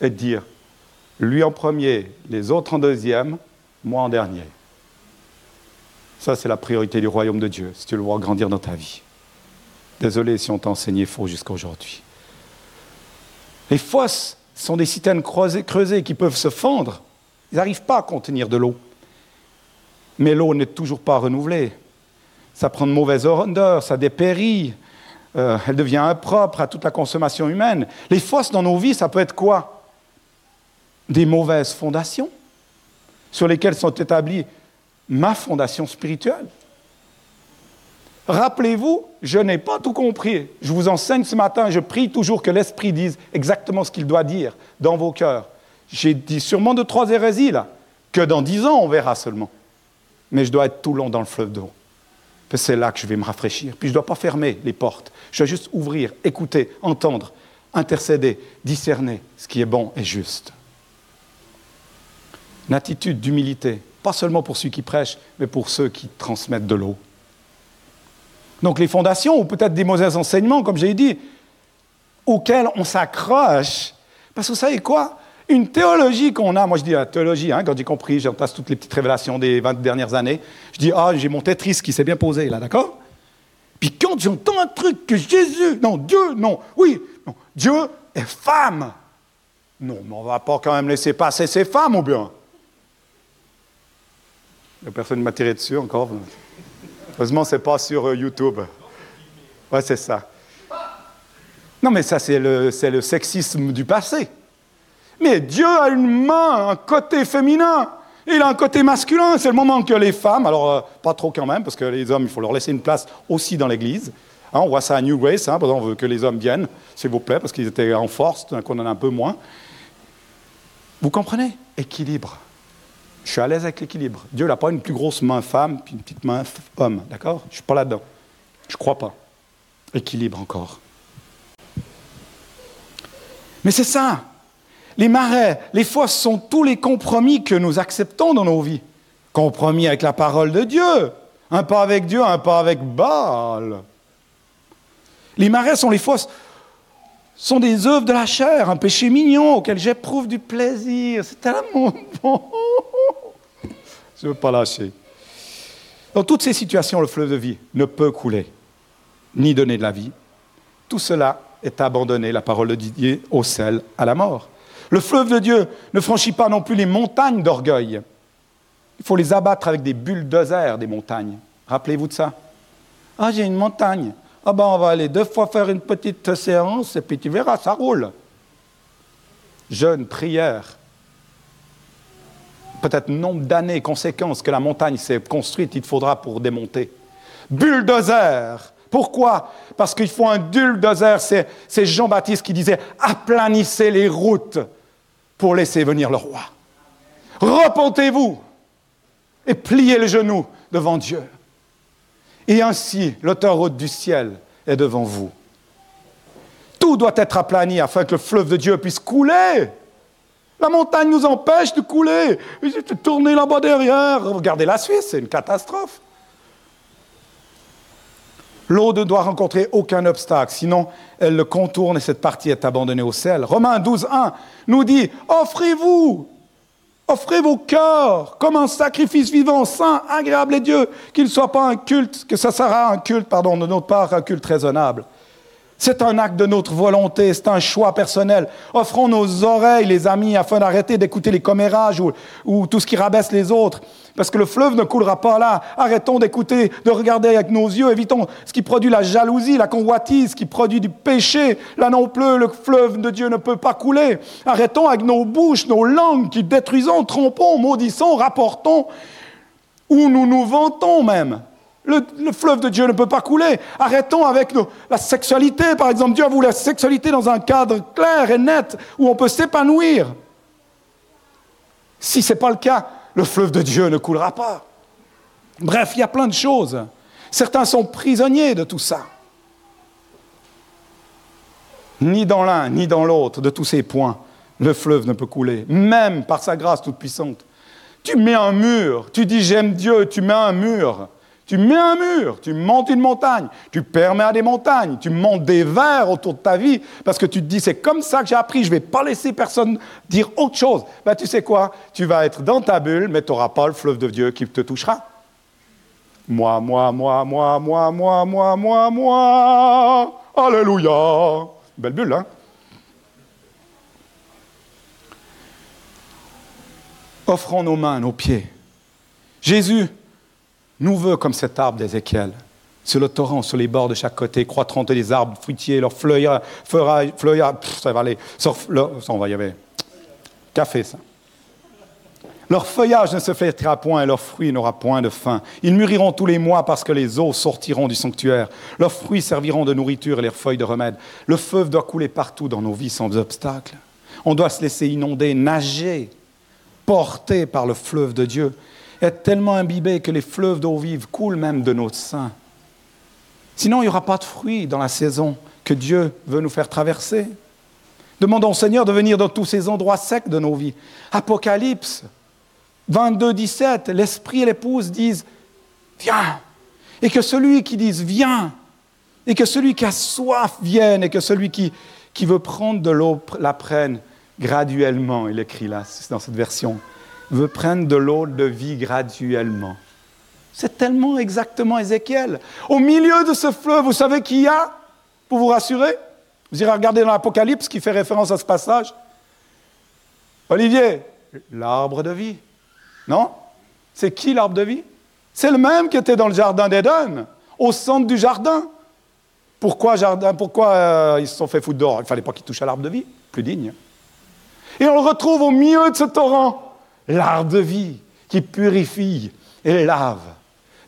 et de dire, lui en premier, les autres en deuxième, moi en dernier. Ça, c'est la priorité du royaume de Dieu, si tu le vois grandir dans ta vie. Désolé si on t'a enseigné faux jusqu'à aujourd'hui. Les fosses sont des citernes creusées qui peuvent se fendre. Ils n'arrivent pas à contenir de l'eau. Mais l'eau n'est toujours pas renouvelée. Ça prend de mauvaises odeurs, ça dépérit, euh, elle devient impropre à toute la consommation humaine. Les fosses dans nos vies, ça peut être quoi? Des mauvaises fondations sur lesquelles sont établies ma fondation spirituelle. Rappelez-vous, je n'ai pas tout compris. Je vous enseigne ce matin, je prie toujours que l'Esprit dise exactement ce qu'il doit dire dans vos cœurs. J'ai dit sûrement de trois hérésies là, que dans dix ans on verra seulement. Mais je dois être tout long dans le fleuve d'eau c'est là que je vais me rafraîchir. Puis je ne dois pas fermer les portes. Je dois juste ouvrir, écouter, entendre, intercéder, discerner ce qui est bon et juste. Une attitude d'humilité, pas seulement pour ceux qui prêchent, mais pour ceux qui transmettent de l'eau. Donc les fondations, ou peut-être des mauvais enseignements, comme j'ai dit, auxquels on s'accroche. Parce que vous savez quoi? Une théologie qu'on a, moi je dis la théologie, hein, quand j'ai compris, j'entasse toutes les petites révélations des 20 dernières années, je dis, ah, j'ai mon Tetris qui s'est bien posé là, d'accord? Puis quand j'entends un truc que Jésus, non, Dieu, non, oui, non, Dieu est femme. Non, mais on ne va pas quand même laisser passer ces femmes ou bien? Personne ne m'a tiré dessus encore. Heureusement, ce n'est pas sur euh, YouTube. Ouais, c'est ça. Non, mais ça, c'est le, le sexisme du passé. Mais Dieu a une main, un côté féminin. Il a un côté masculin. C'est le moment que les femmes, alors euh, pas trop quand même, parce que les hommes, il faut leur laisser une place aussi dans l'Église. Hein, on voit ça à New Grace, hein, on veut que les hommes viennent, s'il vous plaît, parce qu'ils étaient en force, qu'on en a un peu moins. Vous comprenez? Équilibre. Je suis à l'aise avec l'équilibre. Dieu n'a pas une plus grosse main femme, puis une petite main homme, d'accord? Je ne suis pas là-dedans. Je ne crois pas. Équilibre encore. Mais c'est ça. Les marais, les fosses sont tous les compromis que nous acceptons dans nos vies. Compromis avec la parole de Dieu. Un pas avec Dieu, un pas avec Baal. Les marais sont les fosses, sont des œuvres de la chair, un péché mignon auquel j'éprouve du plaisir. C'est tellement bon. Je ne veux pas lâcher. Dans toutes ces situations, le fleuve de vie ne peut couler, ni donner de la vie. Tout cela est abandonné, la parole de Dieu, au sel, à la mort. Le fleuve de Dieu ne franchit pas non plus les montagnes d'orgueil. Il faut les abattre avec des bulldozers des montagnes. Rappelez-vous de ça. Ah, j'ai une montagne. Ah ben, on va aller deux fois faire une petite séance et puis tu verras, ça roule. Jeûne, prière. Peut-être nombre d'années, conséquences que la montagne s'est construite, il faudra pour démonter. Bulldozer. Pourquoi? Parce qu'il faut un bulldozer. C'est Jean-Baptiste qui disait aplanissez les routes pour laisser venir le roi. Repentez-vous et pliez le genou devant Dieu. Et ainsi, l'autoroute du ciel est devant vous. Tout doit être aplani afin que le fleuve de Dieu puisse couler. La montagne nous empêche de couler. Tournez là-bas derrière. Regardez la Suisse, c'est une catastrophe. L'eau ne doit rencontrer aucun obstacle, sinon elle le contourne et cette partie est abandonnée au sel. Romains 12, 1 nous dit Offrez-vous Offrez vos cœurs comme un sacrifice vivant, saint, agréable à Dieu, qu'il ne soit pas un culte, que ça sera un culte, pardon, de notre part, un culte raisonnable. C'est un acte de notre volonté, c'est un choix personnel. Offrons nos oreilles, les amis, afin d'arrêter d'écouter les commérages ou, ou, tout ce qui rabaisse les autres. Parce que le fleuve ne coulera pas là. Arrêtons d'écouter, de regarder avec nos yeux. Évitons ce qui produit la jalousie, la convoitise, ce qui produit du péché. Là non plus, le fleuve de Dieu ne peut pas couler. Arrêtons avec nos bouches, nos langues qui détruisons, trompons, maudissons, rapportons, ou nous nous vantons même. Le, fleuve de Dieu ne peut pas couler. Arrêtons avec la sexualité, par exemple. Dieu a voulu la sexualité dans un cadre clair et net où on peut s'épanouir. Si ce n'est pas le cas, le fleuve de Dieu ne coulera pas. Bref, il y a plein de choses. Certains sont prisonniers de tout ça. Ni dans l'un, ni dans l'autre, de tous ces points, le fleuve ne peut couler, même par sa grâce toute puissante. Tu mets un mur, tu dis j'aime Dieu, tu mets un mur. Tu mets un mur, tu montes une montagne, tu permets à des montagnes, tu montes des verres autour de ta vie parce que tu te dis c'est comme ça que j'ai appris, je ne vais pas laisser personne dire autre chose. Ben, tu sais quoi? Tu vas être dans ta bulle, mais tu n'auras pas le fleuve de Dieu qui te touchera. Moi, moi, moi, moi, moi, moi, moi, moi, moi. Alléluia. Belle bulle, hein? Offrons nos mains, nos pieds. Jésus nous veut comme cet arbre d'Ézéchiel, sur le torrent, sur les bords de chaque côté, croîtront des arbres fruitiers, leurs feuillages, feuillages, ça va aller, ça, on va y aller. Café, ça. Leur feuillage ne se flétrira point et leurs fruits n'aura point de fin. Ils mûriront tous les mois parce que les eaux sortiront du sanctuaire. Leurs fruits serviront de nourriture et leurs feuilles de remède. Le feu doit couler partout dans nos vies sans obstacle. On doit se laisser inonder, nager, porté par le fleuve de Dieu est tellement imbibé que les fleuves d'eau vive coulent même de nos seins. Sinon, il n'y aura pas de fruits dans la saison que Dieu veut nous faire traverser. Demandons au Seigneur de venir dans tous ces endroits secs de nos vies. Apocalypse 22, 17, l'Esprit et l'épouse disent Viens. Et que celui qui dise Viens, et que celui qui a soif vienne, et que celui qui, qui veut prendre de l'eau la prenne graduellement. Il écrit là, dans cette version veut prendre de l'eau de vie graduellement. C'est tellement exactement Ézéchiel. Au milieu de ce fleuve, vous savez qui y a Pour vous rassurer? Vous irez regarder dans l'Apocalypse qui fait référence à ce passage. Olivier, l'arbre de vie. Non? C'est qui l'arbre de vie? C'est le même qui était dans le jardin d'Éden, au centre du jardin. Pourquoi jardin Pourquoi euh, ils se sont fait foutre dehors? Il ne fallait pas qu'ils touchent à l'arbre de vie, plus digne. Et on le retrouve au milieu de ce torrent l'arbre de vie qui purifie et lave.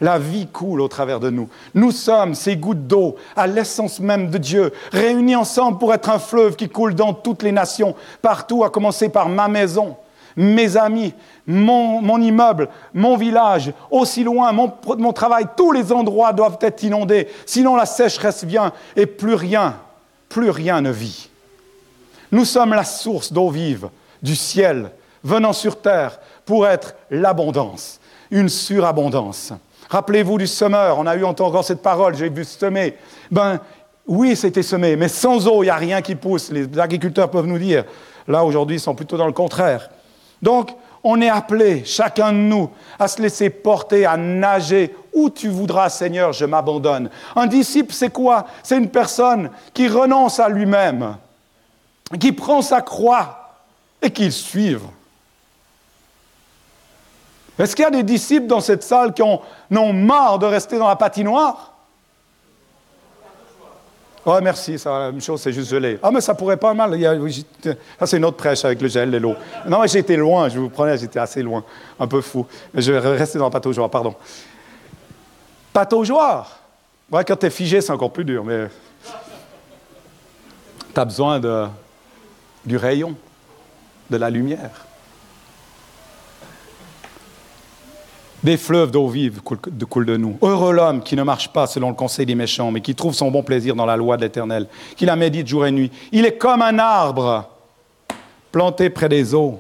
La vie coule au travers de nous. Nous sommes ces gouttes d'eau à l'essence même de Dieu, réunis ensemble pour être un fleuve qui coule dans toutes les nations, partout, à commencer par ma maison, mes amis, mon, immeuble, mon village, aussi loin, mon, mon travail, tous les endroits doivent être inondés. Sinon la sécheresse vient et plus rien, plus rien ne vit. Nous sommes la source d'eau vive du ciel venant sur terre pour être l'abondance, une surabondance. Rappelez-vous du semeur, on a eu encore cette parole, j'ai vu semer. Ben, oui, c'était semé, mais sans eau, il n'y a rien qui pousse. Les agriculteurs peuvent nous dire. Là, aujourd'hui, ils sont plutôt dans le contraire. Donc, on est appelé, chacun de nous, à se laisser porter, à nager. Où tu voudras, Seigneur, je m'abandonne. Un disciple, c'est quoi? C'est une personne qui renonce à lui-même, qui prend sa croix et qui le suive. Est-ce qu'il y a des disciples dans cette salle qui ont, ont marre de rester dans la patinoire? Oh, merci, ça, la même chose, c'est juste gelé. Ah, mais ça pourrait pas mal. ça, c'est une autre prêche avec le gel et l'eau. Non, mais j'étais loin, je vous prenais, j'étais assez loin. Un peu fou. Mais je vais rester dans le pataugeoire, pardon. Pataugeoire Ouais, quand tu es figé, c'est encore plus dur, mais. Tu as besoin du rayon, de la lumière. Des fleuves d'eau vive coulent de nous. Heureux l'homme qui ne marche pas selon le conseil des méchants, mais qui trouve son bon plaisir dans la loi de l'Éternel, qui la médite jour et nuit. Il est comme un arbre planté près des eaux.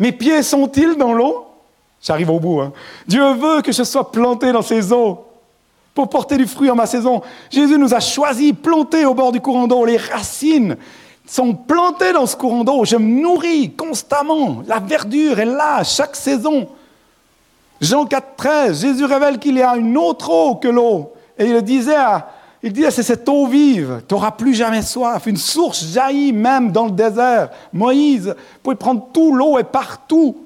Mes pieds sont-ils dans l'eau? J'arrive au bout. Hein. Dieu veut que je sois planté dans ces eaux pour porter du fruit en ma saison. Jésus nous a choisis, plantés au bord du courant d'eau. Les racines sont plantées dans ce courant d'eau. Je me nourris constamment. La verdure est là chaque saison. Jean 4, 13, Jésus révèle qu'il y a une autre eau que l'eau. Et il disait, il disait, c'est cette eau vive, tu n'auras plus jamais soif. Une source jaillit même dans le désert. Moïse pouvait prendre tout, l'eau est partout.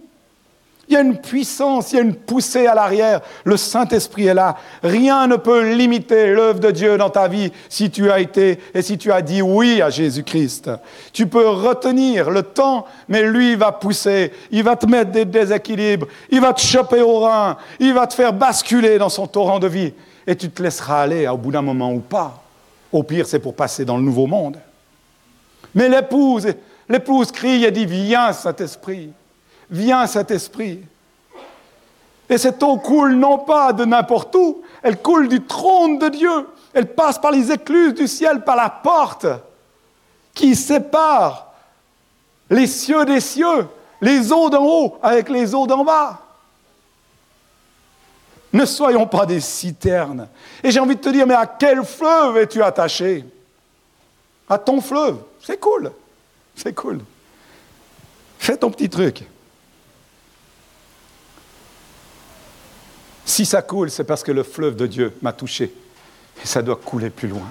Il y a une puissance, il y a une poussée à l'arrière. Le Saint-Esprit est là. Rien ne peut limiter l'œuvre de Dieu dans ta vie si tu as été et si tu as dit oui à Jésus-Christ. Tu peux retenir le temps, mais lui va pousser. Il va te mettre des déséquilibres. Il va te choper au rein. Il va te faire basculer dans son torrent de vie. Et tu te laisseras aller au bout d'un moment ou pas. Au pire, c'est pour passer dans le nouveau monde. Mais l'épouse, l'épouse crie et dit, viens, Saint-Esprit. Viens, Saint-Esprit. Et cette eau coule non pas de n'importe où, elle coule du trône de Dieu. Elle passe par les écluses du ciel, par la porte qui sépare les cieux des cieux, les eaux d'en haut avec les eaux d'en bas. Ne soyons pas des citernes. Et j'ai envie de te dire, mais à quel fleuve es-tu attaché? À ton fleuve. C'est cool. C'est cool. Fais ton petit truc. Si ça coule, c'est parce que le fleuve de Dieu m'a touché. Et ça doit couler plus loin.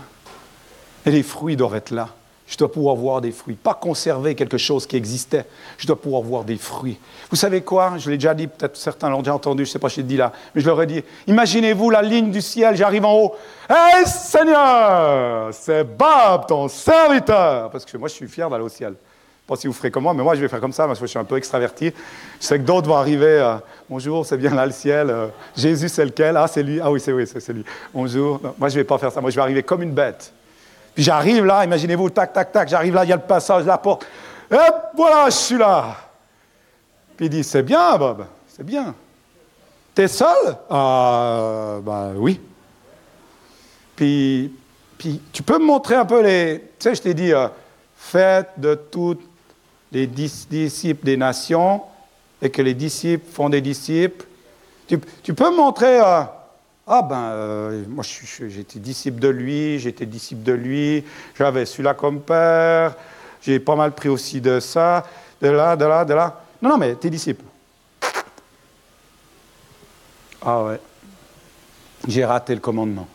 Et les fruits doivent être là. Je dois pouvoir voir des fruits. Pas conserver quelque chose qui existait. Je dois pouvoir voir des fruits. Vous savez quoi? Je l'ai déjà dit, peut-être certains l'ont déjà entendu, je ne sais pas si je l'ai dit là, mais je leur ai dit. Imaginez-vous la ligne du ciel, j'arrive en haut. Hé Seigneur, c'est Bob, ton serviteur. Parce que moi, je suis fier d'aller au ciel pas si vous ferez comme moi, mais moi, je vais faire comme ça, parce que je suis un peu extraverti. Je sais que d'autres vont arriver. Euh, Bonjour, c'est bien là le ciel. Euh, Jésus, c'est lequel Ah, c'est lui. Ah oui, c'est oui, c'est lui. Bonjour. moi, je vais pas faire ça. Moi, je vais arriver comme une bête. Puis j'arrive là, imaginez-vous, tac, tac, tac. J'arrive là, il y a le passage, la porte. Hop, voilà, je suis là. Puis il dit C'est bien, Bob, c'est bien. T'es seul Ah, ben oui. Puis, puis, tu peux me montrer un peu les. Tu sais, je t'ai dit, euh, faites de toutes les disciples des nations et que les disciples font des disciples. Tu, peux me montrer, euh, ah ben, euh, moi j'étais disciple de lui, j'étais disciple de lui, j'avais celui-là comme père, j'ai pas mal pris aussi de ça, de là, de là, de là. Non, non, mais tes disciples. Ah ouais, j'ai raté le commandement.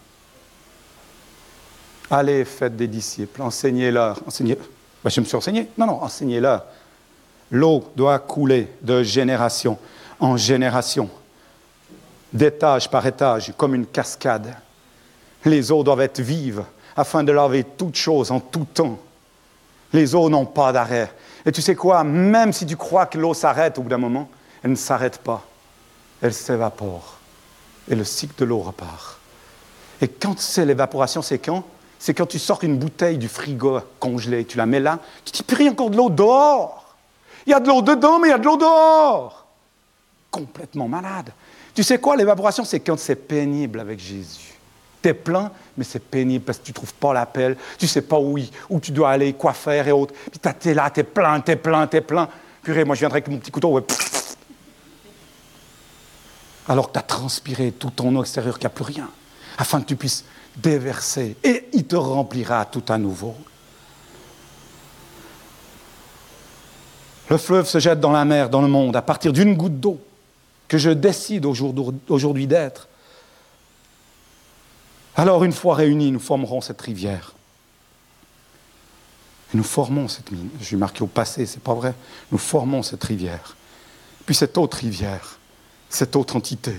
Allez, faites des disciples, enseignez-leur, enseignez leur ben, je me suis enseigné. Non, non, enseignez-leur. L'eau doit couler de génération en génération, d'étage par étage, comme une cascade. Les eaux doivent être vives afin de laver toutes choses en tout temps. Les eaux n'ont pas d'arrêt. Et tu sais quoi, même si tu crois que l'eau s'arrête au bout d'un moment, elle ne s'arrête pas. Elle s'évapore. Et le cycle de l'eau repart. Et quand c'est l'évaporation, c'est quand c'est quand tu sors une bouteille du frigo congelée, tu la mets là, tu dis, puis encore de l'eau dehors. Il y a de l'eau dedans, mais il y a de l'eau dehors. Complètement malade. Tu sais quoi, l'évaporation, c'est quand c'est pénible avec Jésus. Tu es plein, mais c'est pénible parce que tu ne trouves pas l'appel, tu ne sais pas où, où tu dois aller, quoi faire et autres. Puis tu es là, tu es plein, tu es plein, tu es plein. Purée, moi je viendrai avec mon petit couteau. alors que tu as transpiré tout ton eau extérieure, qu'il n'y a plus rien, afin que tu puisses déverser, et il te remplira tout à nouveau. Le fleuve se jette dans la mer, dans le monde, à partir d'une goutte d'eau que je décide aujourd'hui d'être. Alors, une fois réunis, nous formerons cette rivière. Et nous formons cette mine. Je suis marqué au passé, c'est pas vrai. Nous formons cette rivière. Puis cette autre rivière, cette autre entité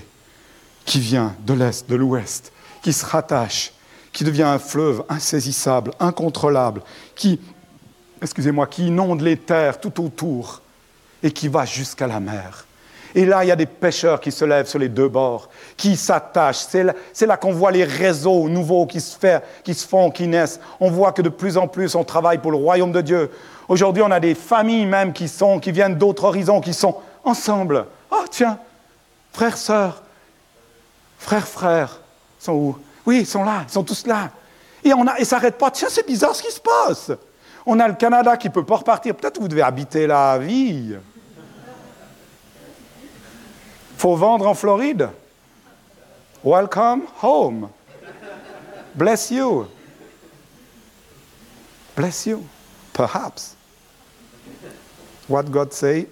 qui vient de l'Est, de l'Ouest, qui se rattache, qui devient un fleuve insaisissable, incontrôlable, qui, excusez-moi, qui inonde les terres tout autour et qui va jusqu'à la mer. Et là, il y a des pêcheurs qui se lèvent sur les deux bords, qui s'attachent. C'est là, qu'on voit les réseaux nouveaux qui se, qui se font, qui naissent. On voit que de plus en plus, on travaille pour le royaume de Dieu. Aujourd'hui, on a des familles même qui, sont, qui viennent d'autres horizons, qui sont ensemble. Oh, tiens, frères, sœurs, frères, frères, sont où? Oui, ils sont là, ils sont tous là. Et, on ça n'arrête pas. Tiens, c'est bizarre ce qui se passe. On a le Canada qui ne peut pas repartir. Peut-être que vous devez habiter la vie faut vendre en Floride. Welcome home. Bless you. Bless you. Perhaps. What God say?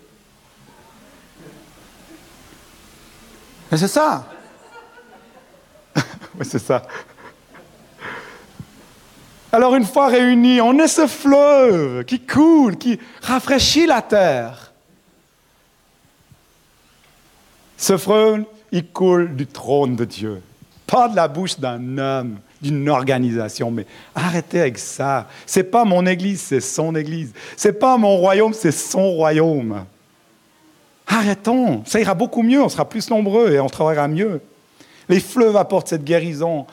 Mais c'est ça. Mais c'est ça. Alors une fois réunis, on est ce fleuve qui coule, qui rafraîchit la terre. Ce fleuve, il coule du trône de Dieu, pas de la bouche d'un homme, d'une organisation. Mais arrêtez avec ça. C'est pas mon église, c'est son église. C'est pas mon royaume, c'est son royaume. Arrêtons, ça ira beaucoup mieux, on sera plus nombreux et on travaillera mieux. Les fleuves apportent cette guérison.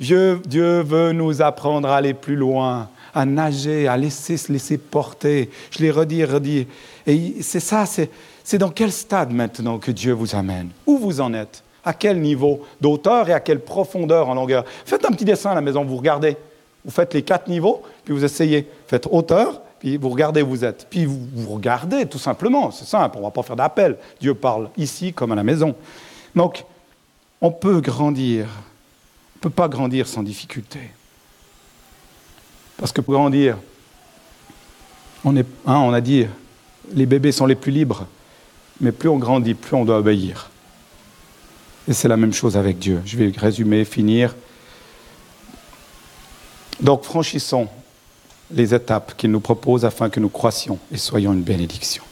Dieu, veut nous apprendre à aller plus loin, à nager, à laisser se laisser porter. Je l'ai redit, redit. Et c'est ça, c'est c'est dans quel stade maintenant que Dieu vous amène? Où vous en êtes? À quel niveau d'auteur et à quelle profondeur en longueur? Faites un petit dessin à la maison, vous regardez. Vous faites les quatre niveaux, puis vous essayez. Faites hauteur, puis vous regardez où vous êtes. Puis vous, vous regardez, tout simplement. C'est simple, on ne va pas faire d'appel. Dieu parle ici comme à la maison. Donc, on peut grandir. On ne peut pas grandir sans difficulté. Parce que pour grandir, on, hein, on a dit, les bébés sont les plus libres mais plus on grandit, plus on doit obéir. Et c'est la même chose avec Dieu. Je vais résumer, finir. Donc franchissons les étapes qu'il nous propose afin que nous croissions et soyons une bénédiction.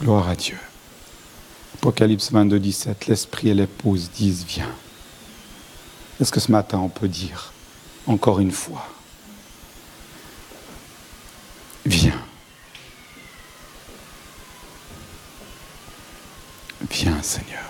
Gloire à Dieu. Apocalypse 22, 17, l'Esprit et l'épouse disent Viens. Est-ce que ce matin on peut dire encore une fois Viens. Viens Seigneur.